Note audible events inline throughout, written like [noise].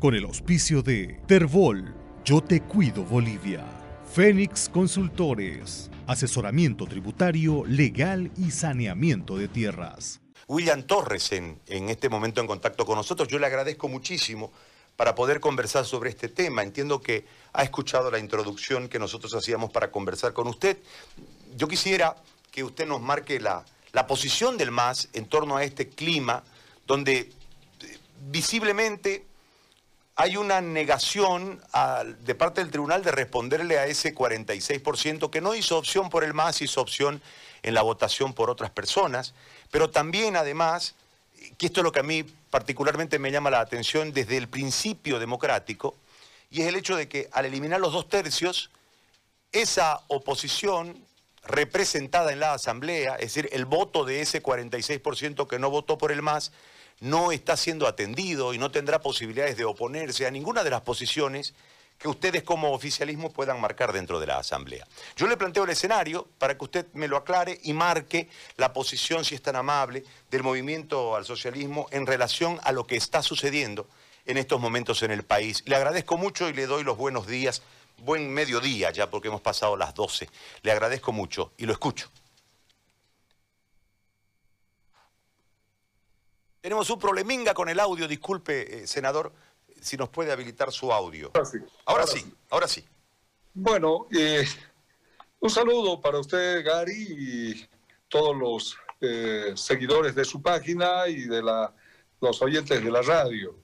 con el auspicio de Terbol, Yo Te Cuido Bolivia, Fénix Consultores, asesoramiento tributario, legal y saneamiento de tierras. William Torres en, en este momento en contacto con nosotros. Yo le agradezco muchísimo para poder conversar sobre este tema. Entiendo que ha escuchado la introducción que nosotros hacíamos para conversar con usted. Yo quisiera que usted nos marque la, la posición del MAS en torno a este clima donde eh, visiblemente hay una negación de parte del tribunal de responderle a ese 46% que no hizo opción por el MAS, hizo opción en la votación por otras personas, pero también además, que esto es lo que a mí particularmente me llama la atención desde el principio democrático, y es el hecho de que al eliminar los dos tercios, esa oposición representada en la Asamblea, es decir, el voto de ese 46% que no votó por el MAS, no está siendo atendido y no tendrá posibilidades de oponerse a ninguna de las posiciones que ustedes como oficialismo puedan marcar dentro de la Asamblea. Yo le planteo el escenario para que usted me lo aclare y marque la posición, si es tan amable, del movimiento al socialismo en relación a lo que está sucediendo en estos momentos en el país. Le agradezco mucho y le doy los buenos días, buen mediodía ya porque hemos pasado las 12. Le agradezco mucho y lo escucho. Tenemos un probleminga con el audio, disculpe, eh, senador, si nos puede habilitar su audio. Ahora sí. Ahora, sí, ahora sí. Bueno, eh, un saludo para usted, Gary, y todos los eh, seguidores de su página y de la, los oyentes de la radio.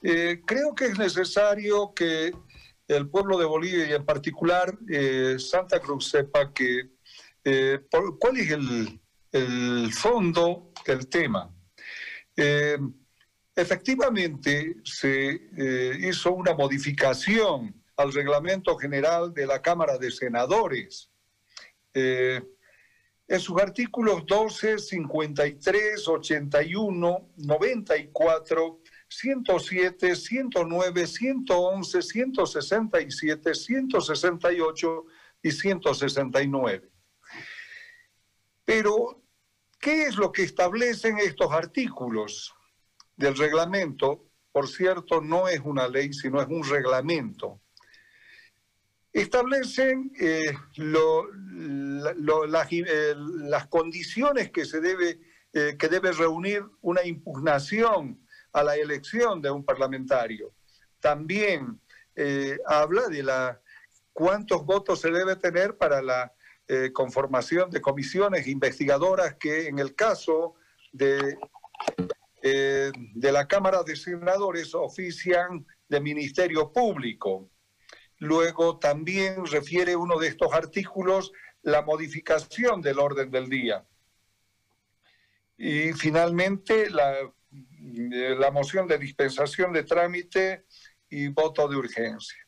creo que es necesario que el pueblo de Bolivia y en particular Santa Cruz sepa que cuál es el, el fondo del tema. Eh, efectivamente, se eh, hizo una modificación al reglamento general de la Cámara de Senadores. Eh, en sus artículos 12, 53, 81, 94, 107, 109, 111, 167, 168 y 169. Pero ¿Qué es lo que establecen estos artículos del reglamento? Por cierto, no es una ley, sino es un reglamento. Establecen eh, eh, las, condiciones que, se debe, eh, que debe reunir una impugnación a la elección de un parlamentario. También habla de la, cuántos votos se debe tener para la eh, conformación de comisiones investigadoras que en el caso de, eh, de la Cámara de Senadores ofician de Ministerio Público. Luego también refiere uno de estos artículos la modificación del orden del día. Y finalmente la, eh, la moción de dispensación de trámite y voto de urgencia.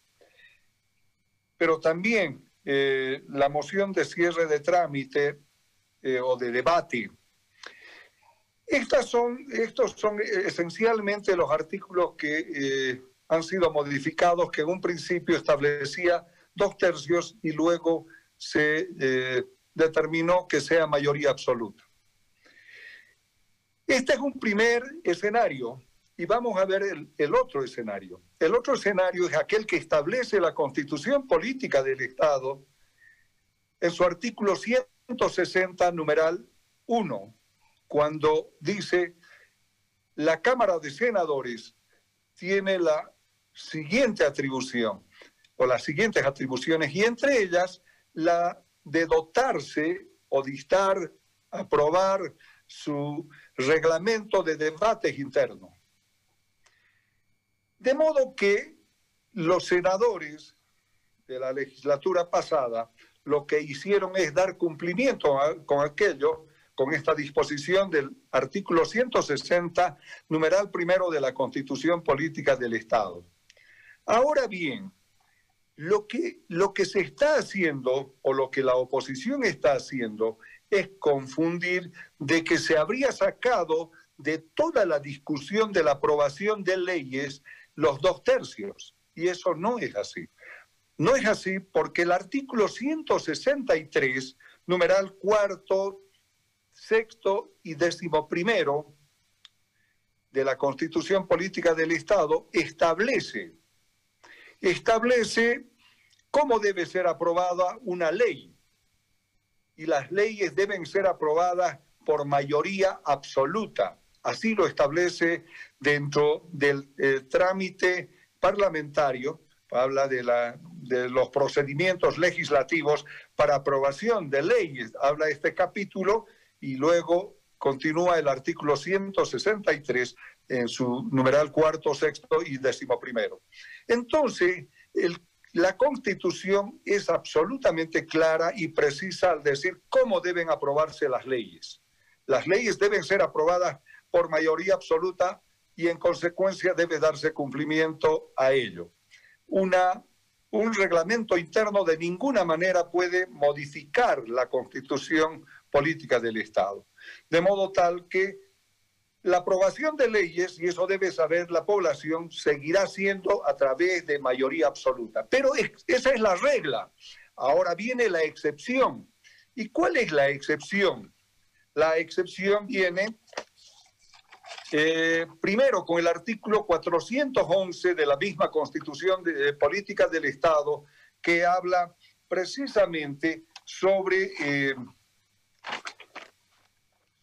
Pero también eh, la moción de cierre de trámite eh, o de debate. Estas son, estos son esencialmente los artículos que eh, han sido modificados, que en un principio establecía dos tercios y luego se determinó que sea mayoría absoluta. Este es un primer escenario y vamos a ver el, otro escenario. El otro escenario es aquel que establece la constitución política del Estado en su artículo 160, numeral 1, cuando dice, la Cámara de Senadores tiene la siguiente atribución, o las siguientes atribuciones, y entre ellas la de dotarse o dictar, aprobar su reglamento de debates internos. De modo que los senadores de la legislatura pasada lo que hicieron es dar cumplimiento con aquello, con esta disposición del artículo 160, numeral primero de la Constitución Política del Estado. Ahora bien, lo que, lo que se está haciendo o lo que la oposición está haciendo es confundir de que se habría sacado de toda la discusión de la aprobación de leyes los dos tercios. Y eso no es así. No es así porque el artículo 163, numeral cuarto, sexto y décimo primero de la Constitución Política del Estado establece, establece cómo debe ser aprobada una ley. Y las leyes deben ser aprobadas por mayoría absoluta. Así lo establece dentro del eh, trámite parlamentario, habla de, la, de los procedimientos legislativos para aprobación de leyes, habla este capítulo y luego continúa el artículo 163 en su numeral cuarto, sexto y décimo primero. Entonces, la Constitución es absolutamente clara y precisa al decir cómo deben aprobarse las leyes. Las leyes deben ser aprobadas por mayoría absoluta y en consecuencia debe darse cumplimiento a ello. Un reglamento interno de ninguna manera puede modificar la constitución política del Estado. De modo tal que la aprobación de leyes, y eso debe saber la población, seguirá siendo a través de mayoría absoluta. Pero esa es la regla. Ahora viene la excepción. ¿Y cuál es la excepción? La excepción viene eh, primero con el artículo 411 de la misma Constitución de, Política del Estado que habla precisamente sobre eh,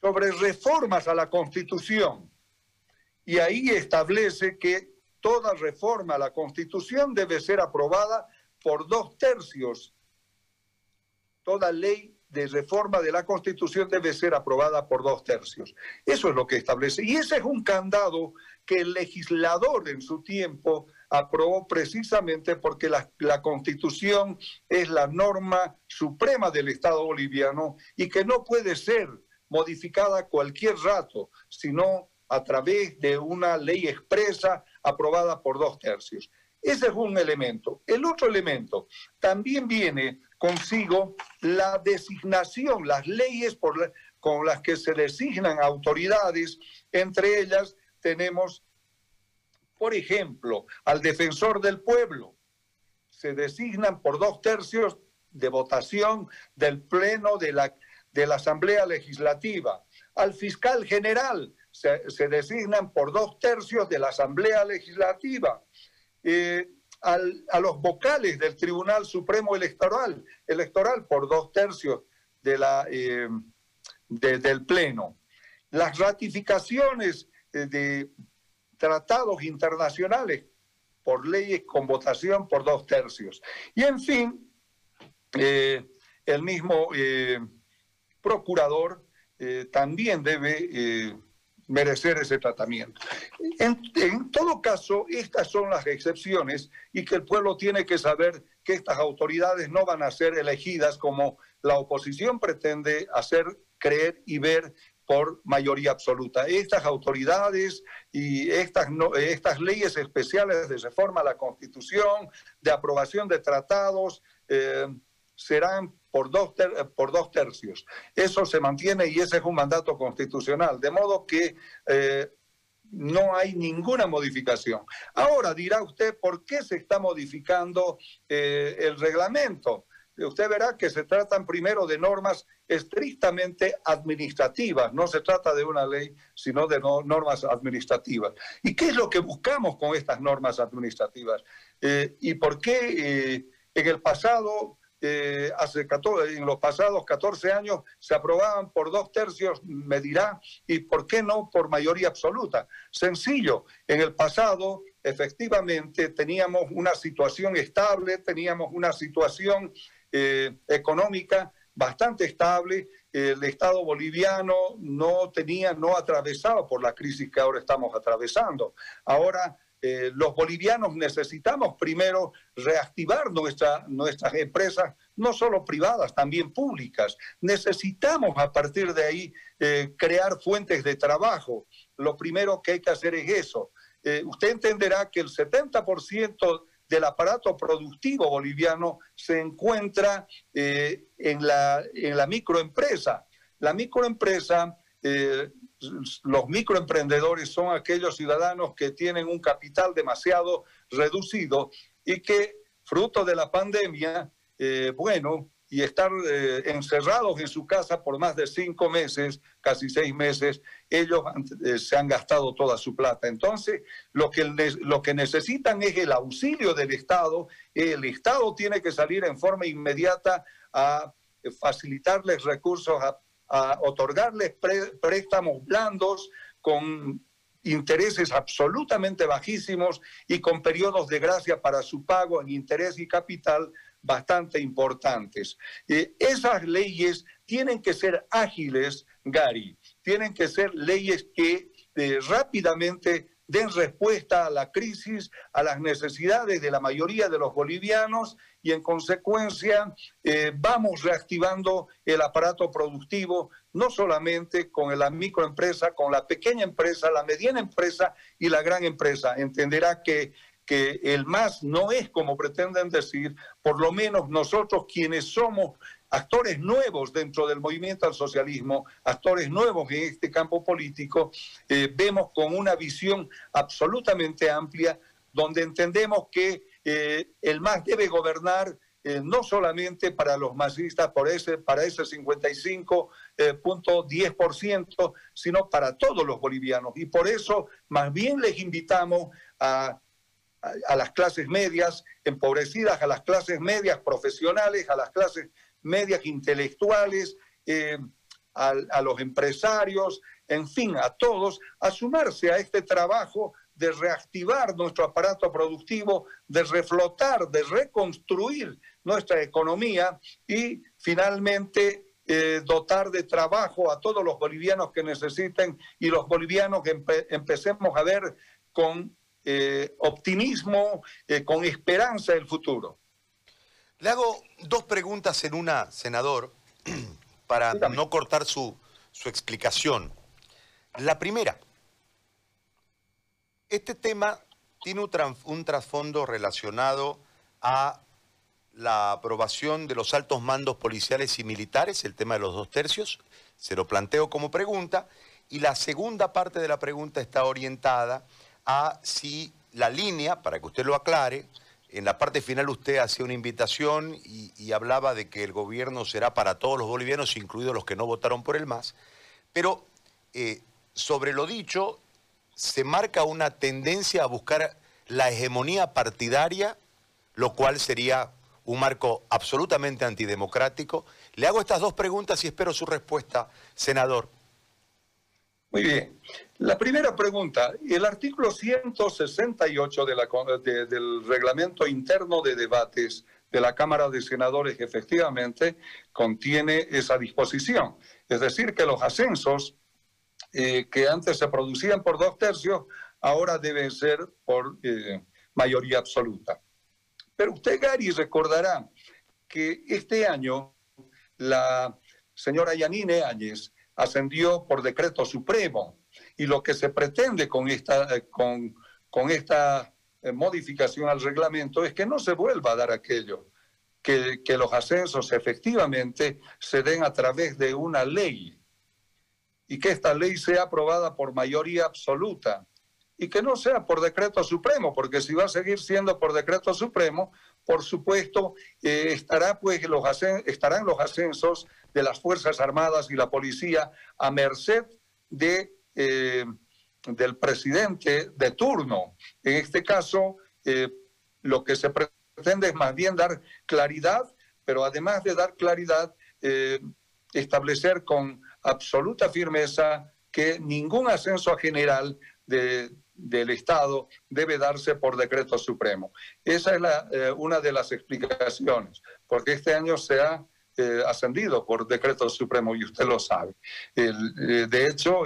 sobre reformas a la Constitución. Y ahí establece que toda reforma a la Constitución debe ser aprobada por dos tercios. Toda ley de reforma de la Constitución debe ser aprobada por dos tercios. Eso es lo que establece. Y ese es un candado que el legislador en su tiempo aprobó precisamente porque la, Constitución es la norma suprema del Estado boliviano y que no puede ser modificada cualquier rato, sino a través de una ley expresa aprobada por dos tercios. Ese es un elemento. El otro elemento también viene consigo la designación, las leyes con las que se designan autoridades. Entre ellas tenemos, por ejemplo, al defensor del pueblo. Se designan por dos tercios de votación del Pleno de la de la Asamblea Legislativa. Al fiscal general se, designan por dos tercios de la Asamblea Legislativa. Eh, a los vocales del Tribunal Supremo Electoral, electoral por dos tercios de la, eh, del Pleno. Las ratificaciones eh, de tratados internacionales por leyes con votación por dos tercios. Y en fin, el mismo procurador eh, también debe eh, merecer ese tratamiento. En, todo caso, estas son las excepciones y que el pueblo tiene que saber que estas autoridades no van a ser elegidas como la oposición pretende hacer creer y ver por mayoría absoluta. Estas autoridades y estas, estas leyes especiales de reforma a la Constitución, de aprobación de tratados, eh, serán por dos, por dos tercios. Eso se mantiene y ese es un mandato constitucional, de modo que eh, no hay ninguna modificación. Ahora dirá usted, ¿por qué se está modificando eh, el reglamento? Usted verá que se tratan primero de normas estrictamente administrativas, no se trata de una ley, sino de normas administrativas. ¿Y qué es lo que buscamos con estas normas administrativas? Eh, ¿Y por qué en el pasado hace en los pasados 14 años se aprobaban por dos tercios, me dirá, y por qué no por mayoría absoluta. Sencillo, en el pasado efectivamente teníamos una situación estable, teníamos una situación eh, económica bastante estable, el Estado boliviano no tenía, no atravesaba por la crisis que ahora estamos atravesando. Ahora eh, los bolivianos necesitamos primero reactivar nuestra, nuestras empresas, no solo privadas, también públicas. Necesitamos a partir de ahí eh, crear fuentes de trabajo. Lo primero que hay que hacer es eso. Eh, usted entenderá que el 70% del aparato productivo boliviano se encuentra en, la, en la microempresa. La microempresa los microemprendedores son aquellos ciudadanos que tienen un capital demasiado reducido y que, fruto de la pandemia, eh, bueno, y estar eh, encerrados en su casa por más de cinco meses, casi seis meses, ellos eh, se han gastado toda su plata. Entonces, lo que, lo que necesitan es el auxilio del Estado. El Estado tiene que salir en forma inmediata a facilitarles recursos, a, otorgarles préstamos blandos con intereses absolutamente bajísimos y con periodos de gracia para su pago en interés y capital bastante importantes. Eh, esas leyes tienen que ser ágiles, Gary, tienen que ser leyes que eh, rápidamente den respuesta a la crisis, a las necesidades de la mayoría de los bolivianos y en consecuencia eh, vamos reactivando el aparato productivo, no solamente con la microempresa, con la pequeña empresa, la mediana empresa y la gran empresa. Entenderá que que el MAS no es como pretenden decir, por lo menos nosotros quienes somos actores nuevos dentro del movimiento al socialismo, actores nuevos en este campo político, eh, vemos con una visión absolutamente amplia donde entendemos que eh, el MAS debe gobernar eh, no solamente para los masistas por ese, para ese 55.10%, sino para todos los bolivianos. Y por eso más bien les invitamos a a, las clases medias empobrecidas, a las clases medias profesionales, a las clases medias intelectuales, eh, a, los empresarios, en fin, a todos, a sumarse a este trabajo de reactivar nuestro aparato productivo, de reflotar, de reconstruir nuestra economía y finalmente eh, dotar de trabajo a todos los bolivianos que necesiten y los bolivianos empecemos a ver con eh, optimismo, con esperanza del futuro. Le hago dos preguntas en una, senador, [clears throat] para no cortar su, su explicación. La primera, este tema tiene un, un trasfondo relacionado a la aprobación de los altos mandos policiales y militares, el tema de los dos tercios, se lo planteo como pregunta, y la segunda parte de la pregunta está orientada a si la línea, para que usted lo aclare, en la parte final usted hacía una invitación y, hablaba de que el gobierno será para todos los bolivianos, incluidos los que no votaron por el MAS, pero eh, sobre lo dicho, se marca una tendencia a buscar la hegemonía partidaria, lo cual sería un marco absolutamente antidemocrático. Le hago estas dos preguntas y espero su respuesta, senador. Muy bien. La primera pregunta, el artículo 168 del reglamento interno de debates de la Cámara de Senadores efectivamente contiene esa disposición. Es decir, que los ascensos eh, que antes se producían por dos tercios, ahora deben ser por eh, mayoría absoluta. Pero usted, Gary, recordará que este año la señora Yanine Áñez ascendió por decreto supremo. Y lo que se pretende con esta, eh, con, con esta eh, modificación al reglamento es que no se vuelva a dar aquello, que, que los ascensos efectivamente se den a través de una ley y que esta ley sea aprobada por mayoría absoluta y que no sea por decreto supremo, porque si va a seguir siendo por decreto supremo, por supuesto, eh, estará, pues, los estarán los ascensos de las Fuerzas Armadas y la Policía a merced de, eh, del presidente de turno. En este caso, eh, lo que se pretende es más bien dar claridad, pero además de dar claridad, establecer con absoluta firmeza que ningún ascenso general de, del Estado debe darse por decreto supremo. Esa es eh, una de las explicaciones, porque este año se ha eh, ascendido por decreto supremo y usted lo sabe. Eh, de hecho,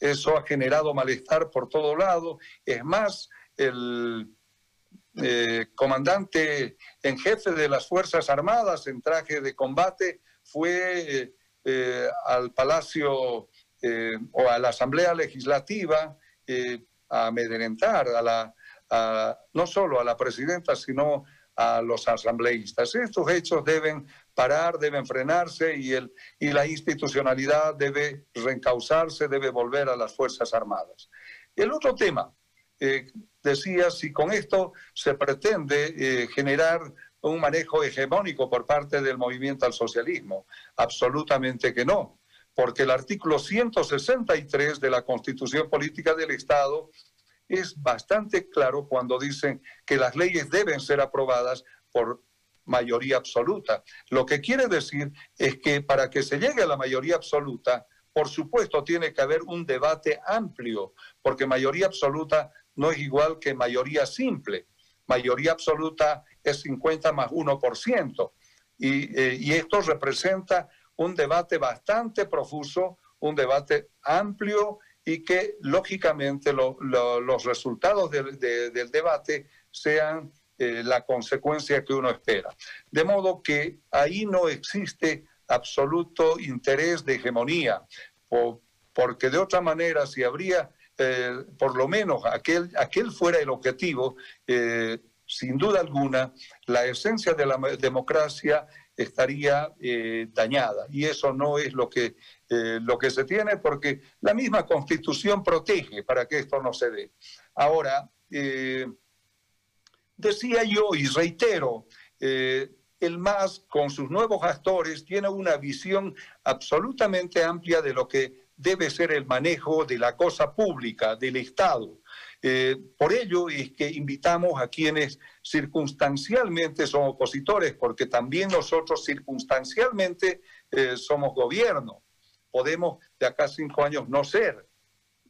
eso ha generado malestar por todo lado. Es más, el comandante en jefe de las Fuerzas Armadas en traje de combate fue al Palacio o a la Asamblea Legislativa a amedrentar a la, no solo a la presidenta, sino a los asambleístas. Estos hechos deben parar, deben frenarse y, el, y la institucionalidad debe reencauzarse, debe volver a las Fuerzas Armadas. El otro tema, eh, decía, si con esto se pretende eh, generar un manejo hegemónico por parte del movimiento al socialismo. Absolutamente que no, porque el artículo 163 de la Constitución Política del Estado es bastante claro cuando dicen que las leyes deben ser aprobadas por mayoría absoluta. Lo que quiere decir es que para que se llegue a la mayoría absoluta, por supuesto tiene que haber un debate amplio, porque mayoría absoluta no es igual que mayoría simple. Mayoría absoluta es 50 más 1%. Y, eh, y esto representa un debate bastante profuso, un debate amplio y que lógicamente los resultados del, debate sean eh, la consecuencia que uno espera. De modo que ahí no existe absoluto interés de hegemonía, porque de otra manera, si habría, eh, por lo menos aquel, aquel fuera el objetivo, eh, sin duda alguna, la esencia de la democracia estaría dañada. Y eso no es lo que eh, lo que se tiene porque la misma constitución protege para que esto no se dé. Ahora, eh, decía yo y reitero, eh, el MAS con sus nuevos actores tiene una visión absolutamente amplia de lo que debe ser el manejo de la cosa pública, del Estado. Por ello es que invitamos a quienes circunstancialmente son opositores, porque también nosotros circunstancialmente somos gobierno podemos de acá cinco años no ser.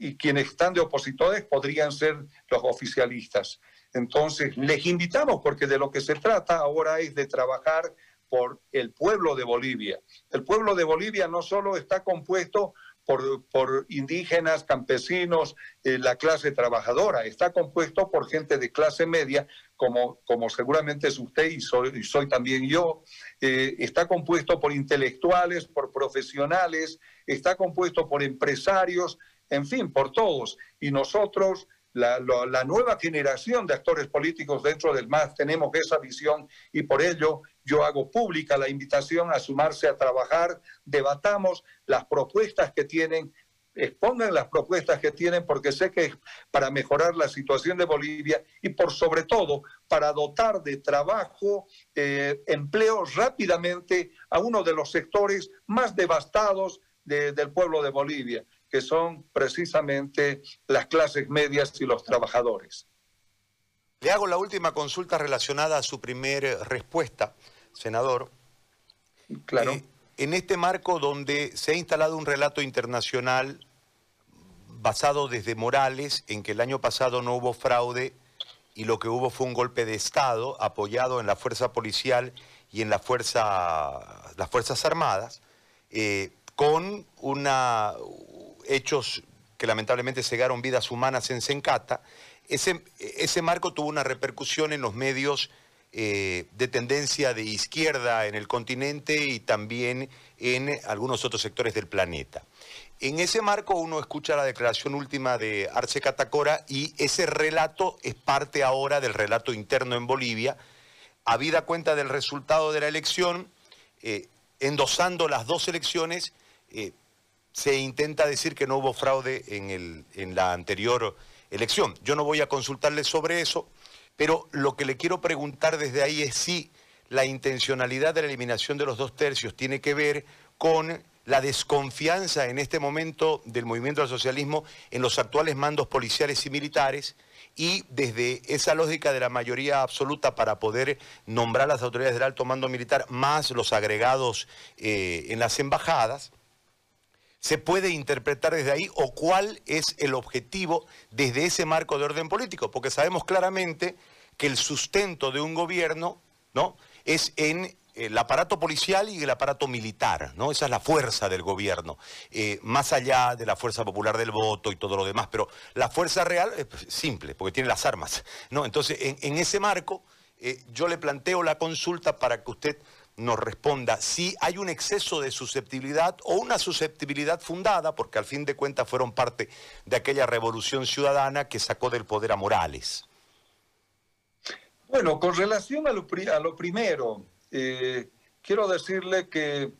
Y quienes están de opositores podrían ser los oficialistas. Entonces, les invitamos porque de lo que se trata ahora es de trabajar por el pueblo de Bolivia. El pueblo de Bolivia no solo está compuesto por, indígenas, campesinos, eh, la clase trabajadora. Está compuesto por gente de clase media, como, como seguramente es usted y soy, también yo. Eh, está compuesto por intelectuales, por profesionales, está compuesto por empresarios, en fin, por todos. Y nosotros la, la, nueva generación de actores políticos dentro del MAS tenemos esa visión y por ello yo hago pública la invitación a sumarse a trabajar, debatamos las propuestas que tienen, expongan las propuestas que tienen porque sé que es para mejorar la situación de Bolivia y por sobre todo para dotar de trabajo, eh, empleo rápidamente a uno de los sectores más devastados del pueblo de Bolivia, que son precisamente las clases medias y los trabajadores. Le hago la última consulta relacionada a su primera respuesta senador. Claro. Eh, en este marco donde se ha instalado un relato internacional basado desde Morales, en que el año pasado no hubo fraude y lo que hubo fue un golpe de Estado apoyado en la fuerza policial y en la fuerza, las Fuerzas Armadas, eh, con una, hechos que lamentablemente cegaron vidas humanas en Sencata, ese, marco tuvo una repercusión en los medios eh, de tendencia de izquierda en el continente y también en algunos otros sectores del planeta. En ese marco uno escucha la declaración última de Arce Catacora y ese relato es parte ahora del relato interno en Bolivia, habida cuenta del resultado de la elección, eh, endosando las dos elecciones, eh, se intenta decir que no hubo fraude en, en la anterior elección. Yo no voy a consultarles sobre eso, pero lo que le quiero preguntar desde ahí es si la intencionalidad de la eliminación de los dos tercios tiene que ver con la desconfianza en este momento del movimiento del socialismo en los actuales mandos policiales y militares y desde esa lógica de la mayoría absoluta para poder nombrar las autoridades del alto mando militar más los agregados eh, en las embajadas, se puede interpretar desde ahí o cuál es el objetivo desde ese marco de orden político, porque sabemos claramente que el sustento de un gobierno ¿no? es en el aparato policial y el aparato militar, ¿no? Esa es la fuerza del gobierno, eh, más allá de la fuerza popular del voto y todo lo demás, pero la fuerza real es simple, porque tiene las armas, ¿no? Entonces, en, ese marco, eh, yo le planteo la consulta para que usted nos responda si hay un exceso de susceptibilidad o una susceptibilidad fundada, porque al fin de cuentas fueron parte de aquella revolución ciudadana que sacó del poder a Morales. Bueno, con relación a lo, primero, eh, quiero decirle que,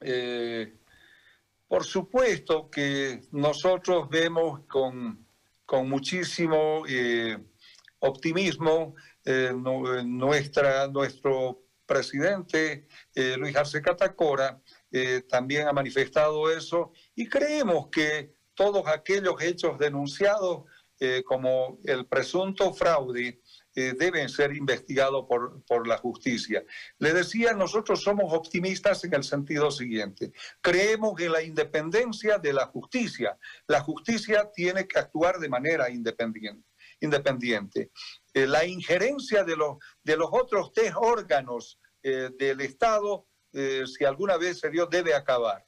eh, por supuesto que nosotros vemos con, con muchísimo eh, optimismo. nuestra, nuestro presidente Luis Arce Catacora también ha manifestado eso y creemos que todos aquellos hechos denunciados como el presunto fraude eh, deben ser investigados por, por la justicia. Le decía, nosotros somos optimistas en el sentido siguiente. Creemos en la independencia de la justicia. La justicia tiene que actuar de manera independiente. Independiente. Eh, la injerencia de los, de los otros tres órganos eh, del Estado, si alguna vez se dio, debe acabar.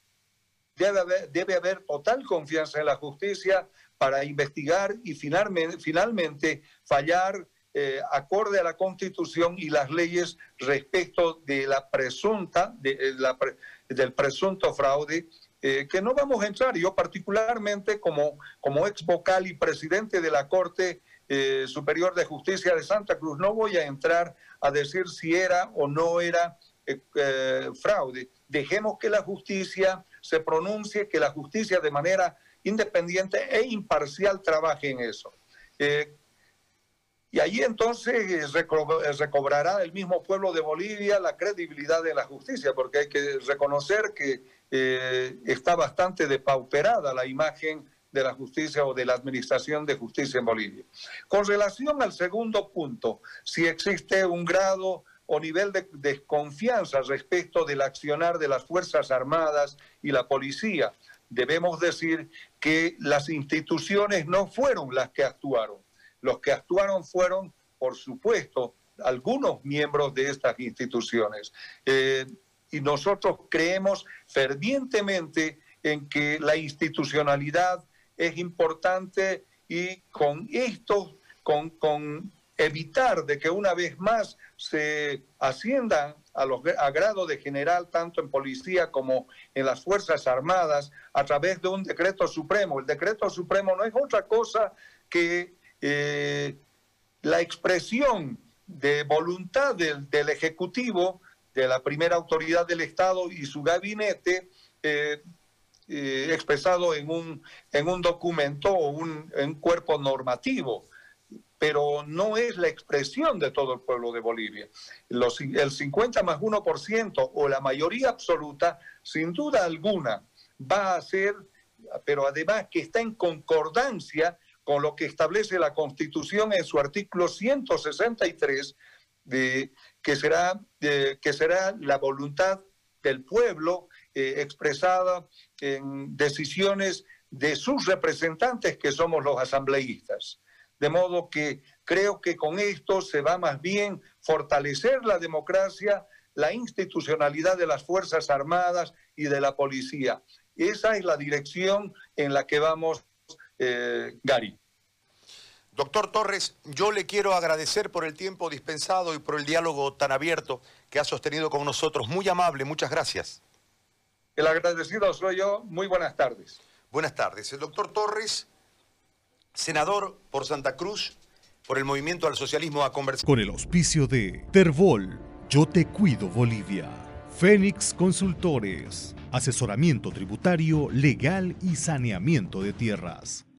Debe haber, debe haber total confianza en la justicia para investigar y finalmente, finalmente fallar eh, acorde a la Constitución y las leyes respecto de la presunta, eh, del presunto fraude, eh, que no vamos a entrar. Yo particularmente como, como ex vocal y presidente de la Corte Superior de Justicia de Santa Cruz, no voy a entrar a decir si era o no era fraude. Dejemos que la justicia se pronuncie, que la justicia de manera independiente e imparcial trabaje en eso. Y allí entonces eh, eh, recobrará el mismo pueblo de Bolivia la credibilidad de la justicia, porque hay que reconocer que eh, está bastante depauperada la imagen de la justicia o de la administración de justicia en Bolivia. Con relación al segundo punto, si existe un grado o nivel de desconfianza respecto del accionar de las Fuerzas Armadas y la policía, debemos decir que las instituciones no fueron las que actuaron los que actuaron fueron, por supuesto, algunos miembros de estas instituciones. Eh, y nosotros creemos fervientemente en que la institucionalidad es importante y con esto, con, con evitar de que una vez más se asciendan a, los, a grado de general tanto en policía como en las Fuerzas Armadas a través de un decreto supremo. El decreto supremo no es otra cosa que eh, la expresión de voluntad del, Ejecutivo, de la primera autoridad del Estado y su gabinete, eh, eh, expresado en un, en un documento o un, en cuerpo normativo, pero no es la expresión de todo el pueblo de Bolivia. El 50 más 1% o la mayoría absoluta, sin duda alguna, va a ser, pero además que está en concordancia con lo que establece la Constitución en su artículo 163, de, que, será, que será la voluntad del pueblo eh, expresada en decisiones de sus representantes, que somos los asambleístas. De modo que creo que con esto se va más bien fortalecer la democracia, la institucionalidad de las Fuerzas Armadas y de la policía. Esa es la dirección en la que vamos eh, Gary. Doctor Torres, yo le quiero agradecer por el tiempo dispensado y por el diálogo tan abierto que ha sostenido con nosotros. Muy amable, muchas gracias. El agradecido soy yo. Muy buenas tardes. Buenas tardes. El doctor Torres, senador por Santa Cruz, por el Movimiento al Socialismo, a conversar. Con el auspicio de Terbol, Yo Te Cuido Bolivia. Fénix Consultores, asesoramiento tributario, legal y saneamiento de tierras.